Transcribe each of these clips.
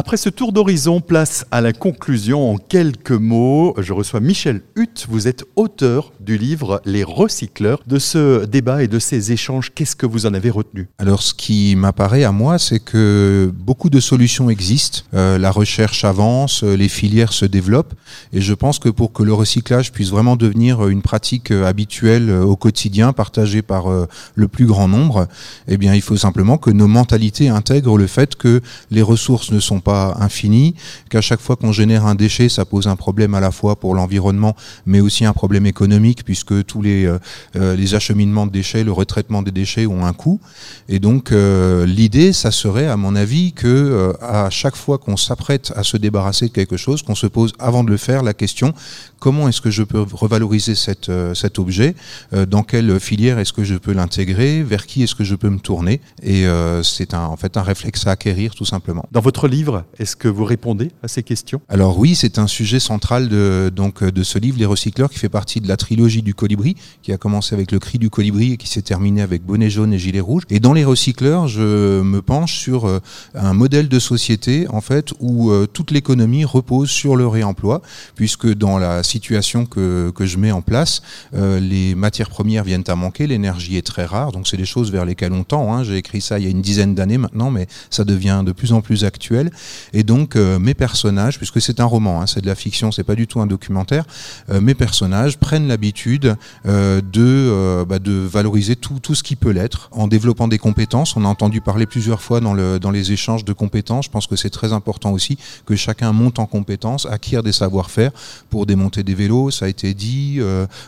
Après ce tour d'horizon, place à la conclusion en quelques mots. Je reçois Michel Hutt. Vous êtes auteur du livre Les recycleurs. De ce débat et de ces échanges, qu'est-ce que vous en avez retenu? Alors, ce qui m'apparaît à moi, c'est que beaucoup de solutions existent. Euh, la recherche avance, les filières se développent. Et je pense que pour que le recyclage puisse vraiment devenir une pratique habituelle au quotidien, partagée par euh, le plus grand nombre, eh bien, il faut simplement que nos mentalités intègrent le fait que les ressources ne sont pas infini, qu'à chaque fois qu'on génère un déchet, ça pose un problème à la fois pour l'environnement, mais aussi un problème économique, puisque tous les, euh, euh, les acheminements de déchets, le retraitement des déchets ont un coût. Et donc euh, l'idée, ça serait, à mon avis, que à chaque fois qu'on s'apprête à se débarrasser de quelque chose, qu'on se pose avant de le faire la question comment est-ce que je peux revaloriser cette, cet objet, dans quelle filière est-ce que je peux l'intégrer, vers qui est-ce que je peux me tourner? Et c'est en fait un réflexe à acquérir tout simplement. Dans votre livre, est-ce que vous répondez à ces questions? Alors oui, c'est un sujet central de, donc, de ce livre, Les Recycleurs, qui fait partie de la trilogie du Colibri, qui a commencé avec Le Cri du Colibri et qui s'est terminé avec Bonnet jaune et Gilet rouge. Et dans Les Recycleurs, je me penche sur euh, un modèle de société, en fait, où euh, toute l'économie repose sur le réemploi, puisque dans la situation que, que je mets en place, euh, les matières premières viennent à manquer, l'énergie est très rare, donc c'est des choses vers lesquelles on tend. Hein. J'ai écrit ça il y a une dizaine d'années maintenant, mais ça devient de plus en plus actuel. Et donc euh, mes personnages, puisque c'est un roman, hein, c'est de la fiction, c'est pas du tout un documentaire, euh, mes personnages prennent l'habitude euh, de, bah, de valoriser tout, ce qui peut l'être en développant des compétences. On a entendu parler plusieurs fois dans, le, dans les échanges de compétences. Je pense que c'est très important aussi que chacun monte en compétences, acquiert des savoir-faire pour démonter des vélos, ça a été dit,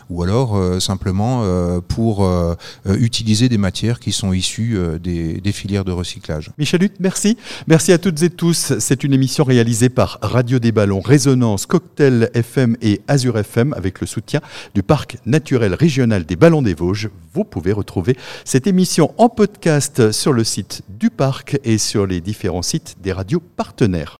ou alors simplement pour utiliser des matières qui sont issues des, filières de recyclage. Michel merci. Merci à toutes et tous. C'est une émission réalisée par Radio des Ballons, Résonance, Cocktail FM et Azure FM avec le soutien du Parc naturel régional des Ballons des Vosges. Vous pouvez retrouver cette émission en podcast sur le site du parc et sur les différents sites des radios partenaires.